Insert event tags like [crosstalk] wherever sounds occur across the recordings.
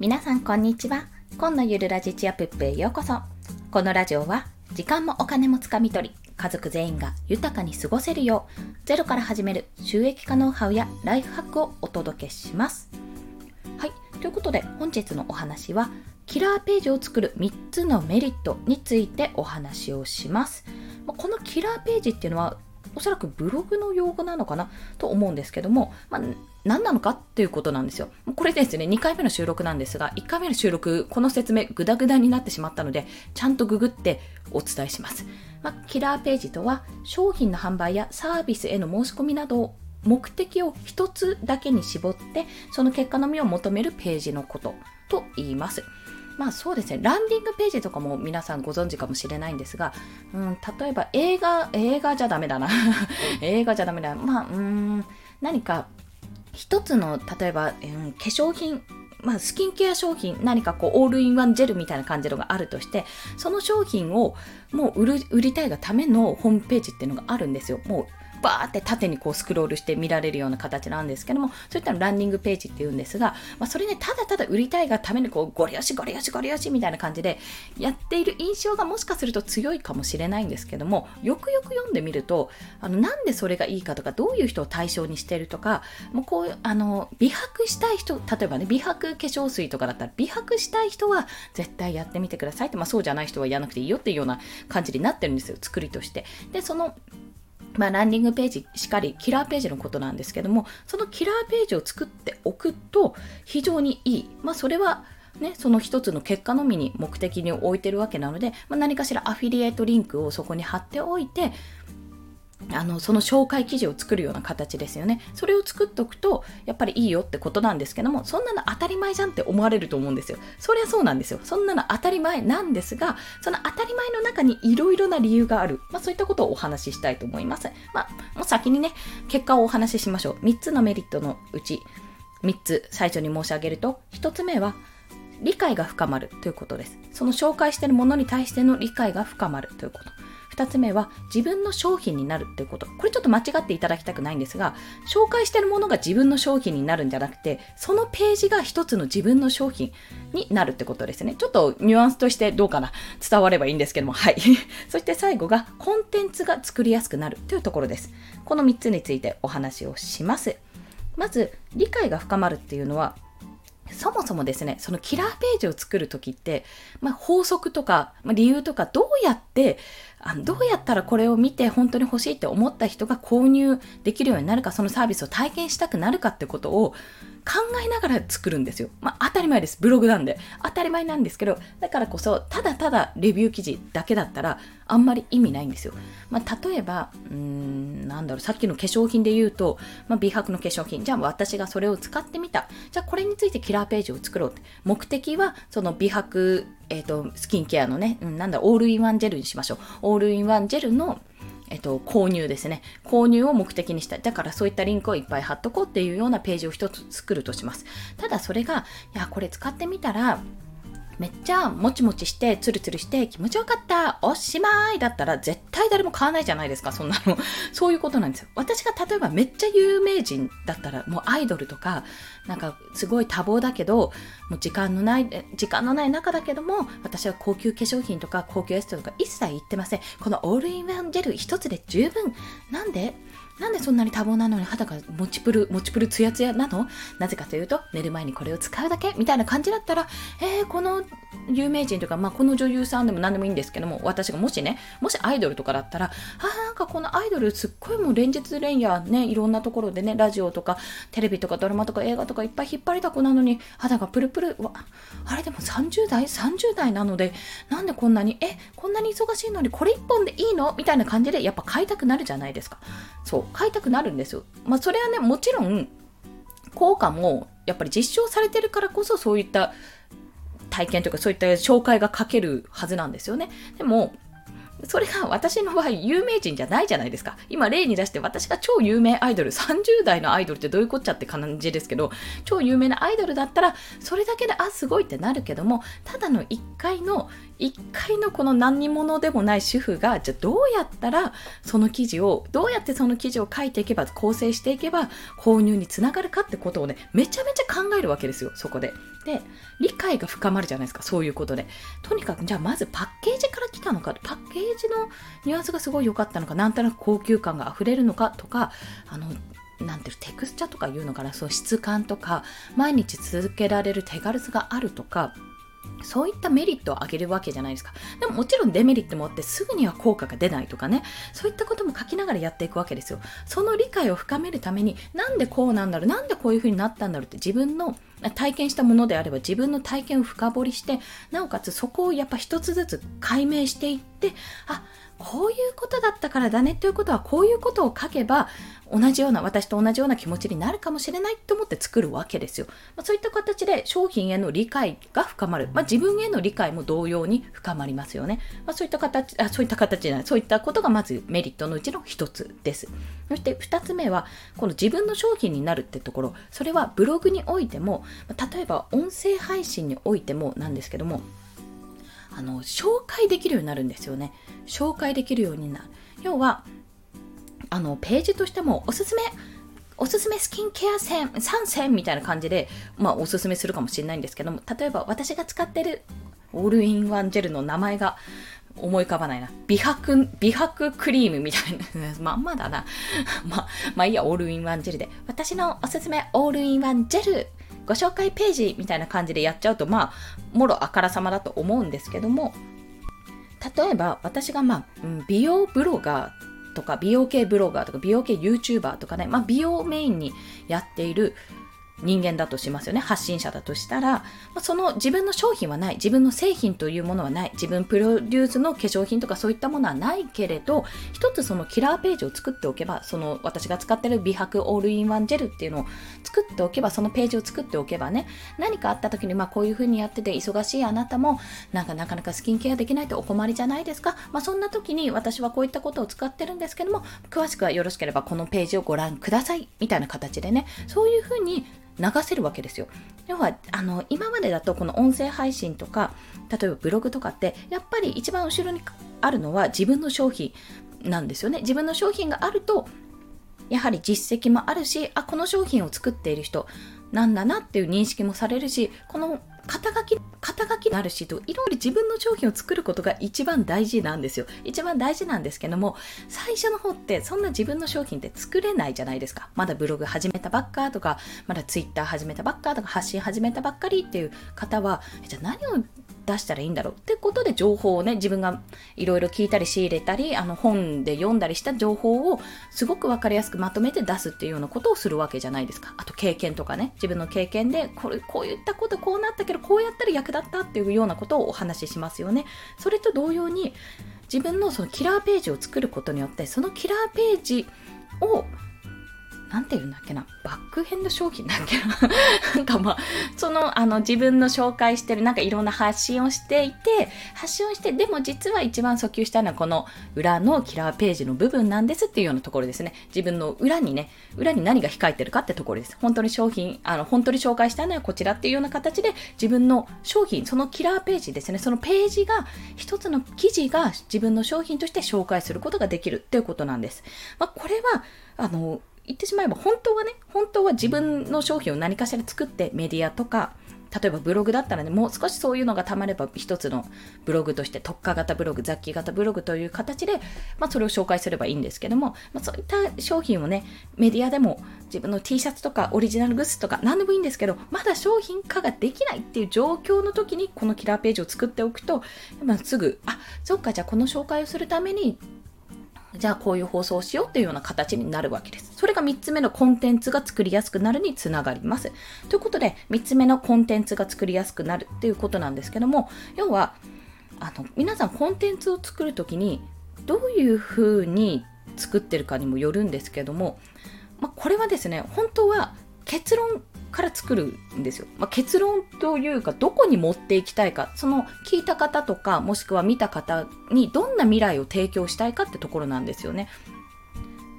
皆さんこんにちは。今のゆるラジチアプップへようこそ。このラジオは時間もお金もつかみ取り家族全員が豊かに過ごせるようゼロから始める収益化ノウハウやライフハックをお届けします。はい。ということで本日のお話はキラーページを作る3つのメリットについてお話をします。このキラーページっていうのはおそらくブログの用語なのかな？と思うんですけども、まあ、何なのかっていうことなんですよ。これですね、2回目の収録なんですが、1回目の収録、この説明、グダグダになってしまったので、ちゃんとググってお伝えします。まあ、キラーページとは、商品の販売やサービスへの申し込みなどを目的を一つだけに絞って、その結果のみを求めるページのことと言います。まあそうですね、ランディングページとかも皆さんご存知かもしれないんですが、うん、例えば映画、映画じゃダメだな。[laughs] 映画じゃダメだ。まあ、うん、何か一つの、例えば、うん、化粧品、まあ、スキンケア商品、何かこう、オールインワンジェルみたいな感じのがあるとして、その商品をもう売る売りたいがためのホームページっていうのがあるんですよ。もうバーって縦にこうスクロールして見られるような形なんですけども、そういったのランディングページって言うんですが、まあ、それね、ただただ売りたいがためにこう、ゴリ押しゴリ押しゴリ押しみたいな感じでやっている印象がもしかすると強いかもしれないんですけども、よくよく読んでみると、あの、なんでそれがいいかとか、どういう人を対象にしてるとか、もうこういう、あの、美白したい人、例えばね、美白化粧水とかだったら、美白したい人は絶対やってみてくださいって、まあそうじゃない人はやらなくていいよっていうような感じになってるんですよ、作りとして。で、その、まあ、ランディングページしかり、キラーページのことなんですけども、そのキラーページを作っておくと非常にいい。まあ、それはね、その一つの結果のみに目的に置いてるわけなので、まあ、何かしらアフィリエイトリンクをそこに貼っておいて、あのその紹介記事を作るような形ですよね。それを作っておくと、やっぱりいいよってことなんですけども、そんなの当たり前じゃんって思われると思うんですよ。そりゃそうなんですよ。そんなの当たり前なんですが、その当たり前の中にいろいろな理由がある。まあそういったことをお話ししたいと思います。まあ、もう先にね、結果をお話ししましょう。3つのメリットのうち、3つ最初に申し上げると、1つ目は、理解が深まるということです。その紹介しているものに対しての理解が深まるということ。2つ目は自分の商品になるっていうこと。これちょっと間違っていただきたくないんですが、紹介してるものが自分の商品になるんじゃなくて、そのページが一つの自分の商品になるってことですね。ちょっとニュアンスとしてどうかな伝わればいいんですけども、はい。[laughs] そして最後がコンテンツが作りやすくなるというところです。この3つについてお話をします。まず、理解が深まるっていうのは、そもそもですね、そのキラーページを作るときって、まあ、法則とか、まあ、理由とか、どうやってあのどうやったらこれを見て本当に欲しいって思った人が購入できるようになるか、そのサービスを体験したくなるかってことを考えながら作るんですよ。まあ当たり前です。ブログなんで。当たり前なんですけど、だからこそ、ただただレビュー記事だけだったら、あんまり意味ないんですよ。まあ例えば、うーん、なんだろう、さっきの化粧品で言うと、まあ美白の化粧品。じゃあ私がそれを使ってみた。じゃあこれについてキラーページを作ろうって。目的は、その美白えっ、ー、と、スキンケアのね、うん、なんだ、オールインワンジェルにしましょう。オールインワンジェルのえっと、購入ですね。購入を目的にした。だからそういったリンクをいっぱい貼っとこうっていうようなページを一つ作るとします。ただそれが、いや、これ使ってみたら、めっちゃもちもちしてツルツルして気持ちよかった。おしまいだったら絶対誰も買わないじゃないですかそんなの。[laughs] そういうことなんですよ。私が例えばめっちゃ有名人だったらもうアイドルとかなんかすごい多忙だけどもう時間のない時間のない中だけども私は高級化粧品とか高級エステとか一切言ってません。このオールインワンジェル一つで十分。なんでなんでそんなに多忙なのに肌がもちぷる、もちぷるツヤツヤなの？なぜかというと、寝る前にこれを使うだけ？みたいな感じだったら、えー、この有名人とか、まあ、この女優さんでも何でもいいんですけども、私がもしね、もしアイドルとかだったら、あなんかこのアイドルすっごいもう連日連夜ね、いろんなところでね、ラジオとかテレビとかドラマとか映画とかいっぱい引っ張りだこなのに、肌がプルプル、わ、あれでも30代 ?30 代なので、なんでこんなに、え、こんなに忙しいのにこれ1本でいいの？みたいな感じでやっぱ買いたくなるじゃないですか。そう。買いたくなるんですよ。まあそれはね、もちろん効果もやっぱり実証されてるからこそそういった体験というかそういった紹介が書けるはずなんですよね。でも、それが私の場合有名人じゃないじゃないですか。今例に出して私が超有名アイドル、30代のアイドルってどういうこっちゃって感じですけど、超有名なアイドルだったらそれだけであ、すごいってなるけども、ただの1回の1回のこの何者でもない主婦がじゃあどうやったらその記事をどうやってその記事を書いていけば構成していけば購入につながるかってことをねめちゃめちゃ考えるわけですよそこで。で理解が深まるじゃないですかそういうことで。とにかくじゃあまずパッケージから来たのかパッケージのニュアンスがすごい良かったのかなんとなく高級感が溢れるのかとかあのなんていうテクスチャとかいうのかなそう質感とか毎日続けられる手軽さがあるとかそういったメリットを上げるわけじゃないですか。でももちろんデメリットもあってすぐには効果が出ないとかね、そういったことも書きながらやっていくわけですよ。その理解を深めるために、なんでこうなんだろう、なんでこういう風になったんだろうって自分の体験したものであれば自分の体験を深掘りして、なおかつそこをやっぱ一つずつ解明していって、あ、こういうことだったからだねということはこういうことを書けば同じような私と同じような気持ちになるかもしれないと思って作るわけですよ、まあ、そういった形で商品への理解が深まる、まあ、自分への理解も同様に深まりますよね、まあ、そういった形あそういった形じゃない。そういったことがまずメリットのうちの一つです。そして2つ目はこの自分の商品になるってところ。それはブログにおいても例えば音声配信においてもなんですけどもあの紹介できるようになるんですよね紹介できるようになる要はあのページとしてもおすすめおすすめスキンケア線3選みたいな感じで、まあ、おすすめするかもしれないんですけども例えば私が使ってるオールインワンジェルの名前が思い浮かばないな。美白、美白クリームみたいな。[laughs] まんまだな。[laughs] ま、まあいいや、オールインワンジェルで。私のおすすめオールインワンジェルご紹介ページみたいな感じでやっちゃうと、まあ、もろあからさまだと思うんですけども、例えば私が、まあ、美容ブロガーとか美容系ブロガーとか美容系 YouTuber とかね、まあ、美容メインにやっている人間だとしますよね。発信者だとしたら、その自分の商品はない、自分の製品というものはない、自分プロデュースの化粧品とかそういったものはないけれど、一つそのキラーページを作っておけば、その私が使ってる美白オールインワンジェルっていうのを作っておけば、そのページを作っておけばね、何かあった時に、まあこういう風にやってて忙しいあなたも、なんかなかなかスキンケアできないとお困りじゃないですか。まあそんな時に私はこういったことを使ってるんですけども、詳しくはよろしければこのページをご覧ください。みたいな形でね、そういう風に流せるわけですよ。要はあの今までだとこの音声配信とか例えばブログとかってやっぱり一番後ろにあるのは自分の商品なんですよね。自分の商品があるとやはり実績もあるしあこの商品を作っている人なんだなっていう認識もされるしこの肩書き、肩書きになるしと、いろいろ自分の商品を作ることが一番大事なんですよ。一番大事なんですけども、最初の方ってそんな自分の商品って作れないじゃないですか。まだブログ始めたばっかとか、まだツイッター始めたばっかとか、発信始めたばっかりっていう方は、じゃあ何を出したらいいんだろうってことで情報をね、自分がいろいろ聞いたり仕入れたり、あの本で読んだりした情報をすごくわかりやすくまとめて出すっていうようなことをするわけじゃないですか。あと経験とかね、自分の経験で、これ、こういったことこうなったけど、こうやったら役立ったっていうようなことをお話ししますよね。それと同様に、自分のそのキラーページを作ることによって、そのキラーページをなんて言うんだっけな、バックヘンド商品だっけな？[laughs] なんかまあ、その、あの、自分の紹介してる、なんかいろんな発信をしていて、発信をして、でも実は一番訴求したいのはこの裏のキラーページの部分なんですっていうようなところですね。自分の裏にね、裏に何が控えてるかってところです。本当に商品、あの、本当に紹介したいのはこちらっていうような形で、自分の商品、そのキラーページですね、そのページが、一つの記事が自分の商品として紹介することができるっていうことなんです。まあ、これは、あの、言ってしまえば本当はね、本当は自分の商品を何かしら作ってメディアとか、例えばブログだったらね、もう少しそういうのがたまれば一つのブログとして特化型ブログ、雑記型ブログという形で、まあそれを紹介すればいいんですけども、まあそういった商品をね、メディアでも自分の T シャツとかオリジナルグッズとか何でもいいんですけど、まだ商品化ができないっていう状況の時にこのキラーページを作っておくと、まあ、すぐ、あ、そっか、じゃあこの紹介をするためにじゃあこういう放送をしようっていうような形になるわけです。それが3つ目のコンテンツが作りやすくなるにつながります。ということで、3つ目のコンテンツが作りやすくなるっていうことなんですけども、要は、あの、皆さんコンテンツを作るときに、どういうふうに作ってるかにもよるんですけども、まあ、これはですね、本当は結論から作るんですよ。まあ、結論というか、どこに持っていきたいか、その聞いた方とか、もしくは見た方にどんな未来を提供したいかってところなんですよね。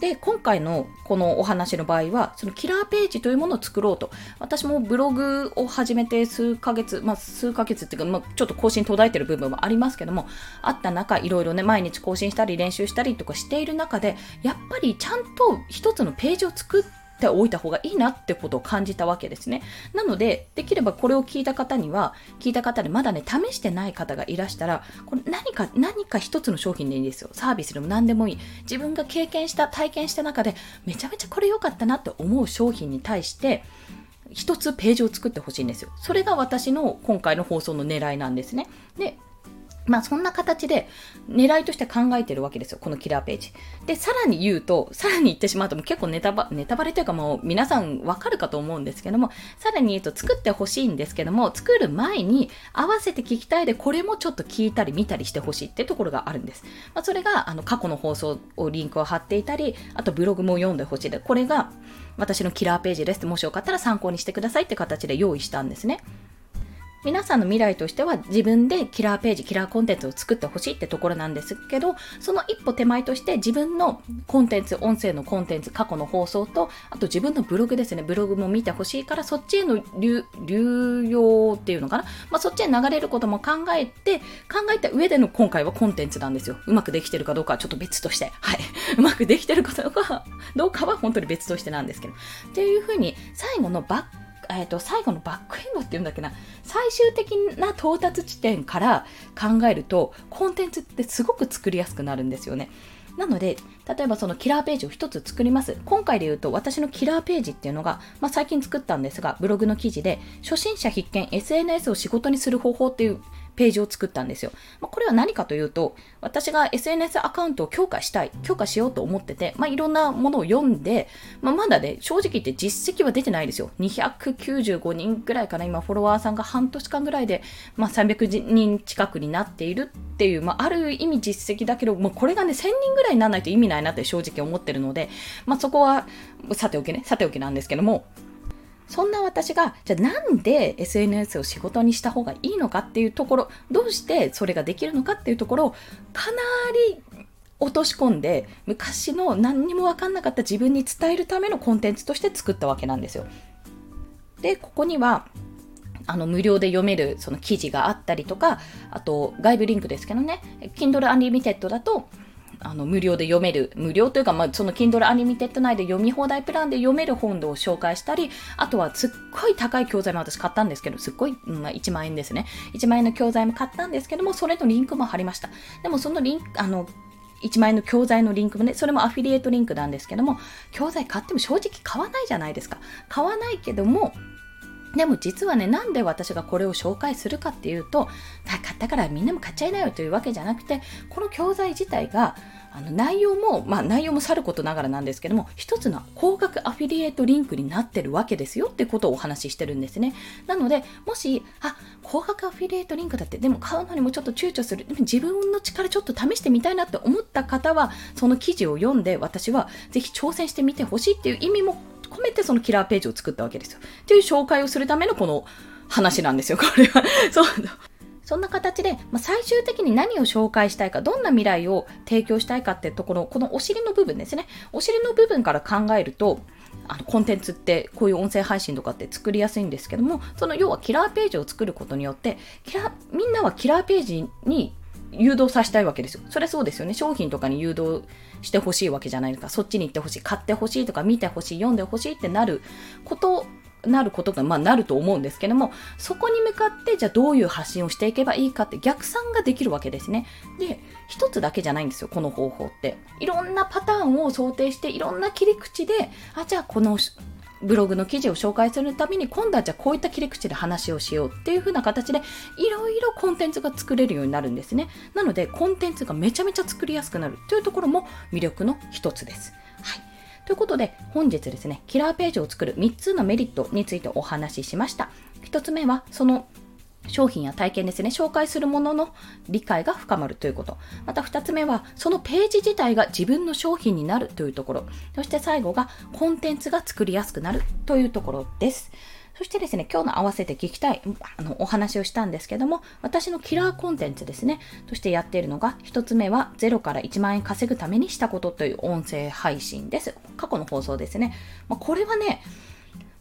で、今回のこのお話の場合は、そのキラーページというものを作ろうと。私もブログを始めて数ヶ月、まあ数ヶ月っていうか、まあ、ちょっと更新途絶えてる部分もありますけども、あった中、いろいろね、毎日更新したり練習したりとかしている中で、やっぱりちゃんと一つのページを作って、ておいた方がいいなってことを感じたわけですね。なので、できればこれを聞いた方には、聞いた方でまだね、試してない方がいらしたら、これ何か、何か一つの商品でいいんですよ。サービスでも何でもいい。自分が経験した、体験した中で、めちゃめちゃこれ良かったなって思う商品に対して、一つページを作ってほしいんですよ。それが私の今回の放送の狙いなんですね。で、まあそんな形で狙いとして考えてるわけですよ。このキラーページ。で、さらに言うと、さらに言ってしまうともう結構ネタバネタバレというかもう皆さんわかるかと思うんですけども、さらに言うと作ってほしいんですけども、作る前に合わせて聞きたいでこれもちょっと聞いたり見たりしてほしいってところがあるんです。まあ、それがあの過去の放送をリンクを貼っていたり、あとブログも読んでほしいで、これが私のキラーページですって。もしよかったら参考にしてくださいって形で用意したんですね。皆さんの未来としては自分でキラーページ、キラーコンテンツを作ってほしいってところなんですけど、その一歩手前として自分のコンテンツ、音声のコンテンツ、過去の放送と、あと自分のブログですね、ブログも見てほしいから、そっちへの流用っていうのかな。まあ、そっちへ流れることも考えて、考えた上での今回はコンテンツなんですよ。うまくできてるかどうかはちょっと別として、はい。[laughs] うまくできてるかどうかどうかは本当に別としてなんですけど。っていうふうに、最後のバックえーと、最後のバックエンドっていうんだっけな最終的な到達地点から考えるとコンテンツってすごく作りやすくなるんですよね。なので、例えばそのキラーページを1つ作ります。今回で言うと、私のキラーページっていうのが、まあ、最近作ったんですが、ブログの記事で、初心者必見 SNS を仕事にする方法っていうページを作ったんですよ。まあ、これは何かというと、私が SNS アカウントを強化したい、強化しようと思ってて、まあ、いろんなものを読んで、まあ、まだね、正直言って実績は出てないですよ。295人ぐらいかな、今フォロワーさんが半年間ぐらいで、まあ、300人近くになっているっていう、まあ、ある意味実績だけど、まあ、これがね、1000人ぐらいにならないと意味ないなって正直思ってるので、まあ、そこは、さておきね、さておきなんですけども、そんな私が、じゃあなんで SNS を仕事にした方がいいのかっていうところ、どうしてそれができるのかっていうところを、かなり落とし込んで、昔の何にもわかんなかった自分に伝えるためのコンテンツとして作ったわけなんですよ。で、ここには、あの無料で読めるその記事があったりとか、あと外部リンクですけどね、Kindle Unlimited だと、あの無料で読める、無料というか、まあ、その Kindle Unlimited 内で読み放題プランで読める本を紹介したり、あとはすっごい高い教材も私買ったんですけど、すっごい、まあ、1万円ですね。1万円の教材も買ったんですけども、それのリンクも貼りました。でもそのリンク、あの、1万円の教材のリンクもね、それもアフィリエイトリンクなんですけども、教材買っても正直買わないじゃないですか。買わないけども、でも実はね、なんで私がこれを紹介するかっていうと、買ったからみんなも買っちゃいなよというわけじゃなくて、この教材自体が、あの内容も、まあ内容もさることながらなんですけども、一つの高額アフィリエイトリンクになってるわけですよってことをお話ししてるんですね。なので、もし、あ、高額アフィリエイトリンクだって、でも買うのにもちょっと躊躇する、でも自分の力ちょっと試してみたいなって思った方は、その記事を読んで、私はぜひ挑戦してみてほしいっていう意味も込めてそのキラーページを作ったわけですよ。っていう紹介をするためのこの話なんですよ、これは。そう。そんな形で、まあ、最終的に何を紹介したいか、どんな未来を提供したいかってところ、このお尻の部分ですね。お尻の部分から考えると、あのコンテンツってこういう音声配信とかって作りやすいんですけども、その要はキラーページを作ることによって、キラみんなはキラーページに誘導させたいわけですよ。それそうですよね。商品とかに誘導してほしいわけじゃないですか。そっちに行ってほしい、買ってほしいとか見てほしい、読んでほしいってなることなることが、まあ、なると思うんですけども、そこに向かって、じゃあどういう発信をしていけばいいかって逆算ができるわけですね。で、一つだけじゃないんですよ、この方法って。いろんなパターンを想定して、いろんな切り口で、あ、じゃあこのブログの記事を紹介するために今度はじゃあこういった切り口で話をしようっていう風な形でいろいろコンテンツが作れるようになるんですね。なのでコンテンツがめちゃめちゃ作りやすくなるというところも魅力の一つです。はい。ということで本日ですね、キラーページを作る3つのメリットについてお話ししました。1つ目はその商品や体験ですね、紹介するものの理解が深まるということ。また2つ目は、そのページ自体が自分の商品になるというところ。そして最後が、コンテンツが作りやすくなるというところです。そしてですね、今日の合わせて聞きたいあのお話をしたんですけども、私のキラーコンテンツですね、としてやっているのが、1つ目は0から1万円稼ぐためにしたことという音声配信です。過去の放送ですね。まあ、これはね、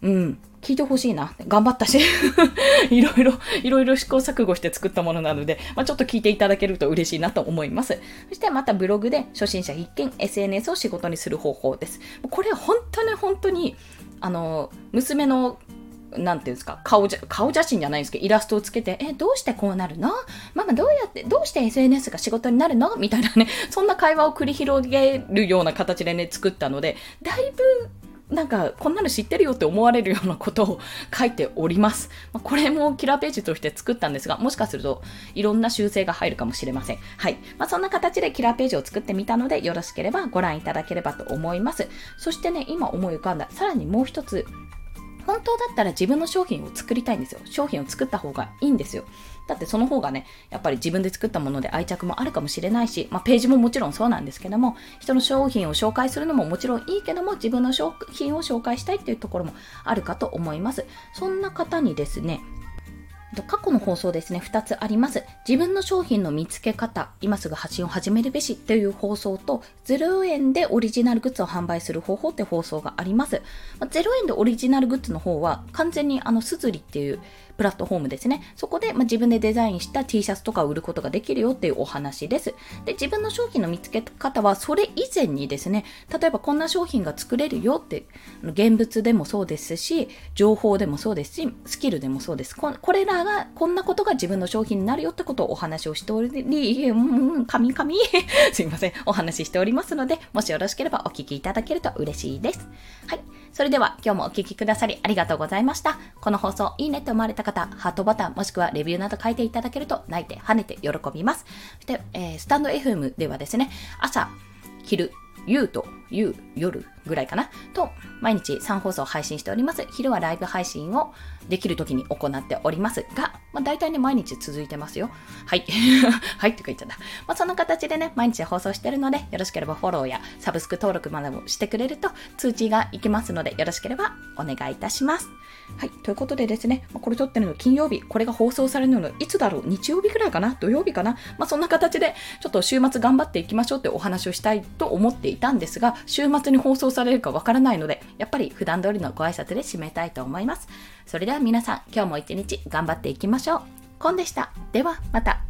うん、聞いてほしいな。頑張ったし [laughs] いろいろ、いろいろ試行錯誤して作ったものなので、まあ、ちょっと聞いていただけると嬉しいなと思います。そしてまたブログで初心者必見 SNS を仕事にする方法です。これ本当に本当に、あの、娘のなんていうんですか、顔じゃ、顔写真じゃないんですけど、イラストをつけて、え、どうしてこうなるの？ママどうやって、どうして SNS が仕事になるの？みたいなね、そんな会話を繰り広げるような形でね、作ったので、だいぶなんかこんなの知ってるよって思われるようなことを書いております。まあ、これもキラーページとして作ったんですが、もしかするといろんな修正が入るかもしれません。はい。まあ、そんな形でキラーページを作ってみたので、よろしければご覧いただければと思います。そしてね、今思い浮かんだ、さらにもう一つ、本当だったら自分の商品を作りたいんですよ。商品を作った方がいいんですよ。だってその方がね、やっぱり自分で作ったもので愛着もあるかもしれないし、まあ、ページももちろんそうなんですけども、人の商品を紹介するのももちろんいいけども、自分の商品を紹介したいっていうところもあるかと思います。そんな方にですね、過去の放送ですね、2つあります。自分の商品の見つけ方、今すぐ発信を始めるべしという放送と、0円でオリジナルグッズを販売する方法って放送があります。ま0円でオリジナルグッズの方は、完全にあの、すずりっていうプラットフォームですね。そこで、まあ、自分でデザインした T シャツとかを売ることができるよっていうお話です。で、自分の商品の見つけ方は、それ以前にですね、例えばこんな商品が作れるよって、現物でもそうですし、情報でもそうですし、スキルでもそうです。ここれらが、こんなことが自分の商品になるよってことをお話をしており、うん、神？々 [laughs] すいません。お話ししておりますので、もしよろしければお聞きいただけると嬉しいです。はい。それでは今日もお聴きくださりありがとうございました。この放送いいねって思われた方、ハートボタンもしくはレビューなど書いていただけると泣いて跳ねて喜びます。そして、えー、スタンド FM ではですね、朝、昼、夕と夕、夜ぐらいかな？と、毎日3放送配信しております。昼はライブ配信をできる時に行っておりますが、まあ、大体ね、毎日続いてますよ。はい。[laughs] はいって言っちゃった。まあ、その形でね、毎日放送してるので、よろしければフォローやサブスク登録までもしてくれると通知がいきますので、よろしければお願いいたします。はい。ということでですね、まあ、これ撮ってるの金曜日、これが放送されるのいつだろう？日曜日くらいかな？土曜日かな？まあ、そんな形で、ちょっと週末頑張っていきましょうってお話をしたいと思っていたんですが、週末に放送されるかわからないので、やっぱり普段通りのご挨拶で締めたいと思います。それでは皆さん、今日も一日頑張っていきましょう。コンでした。では、また。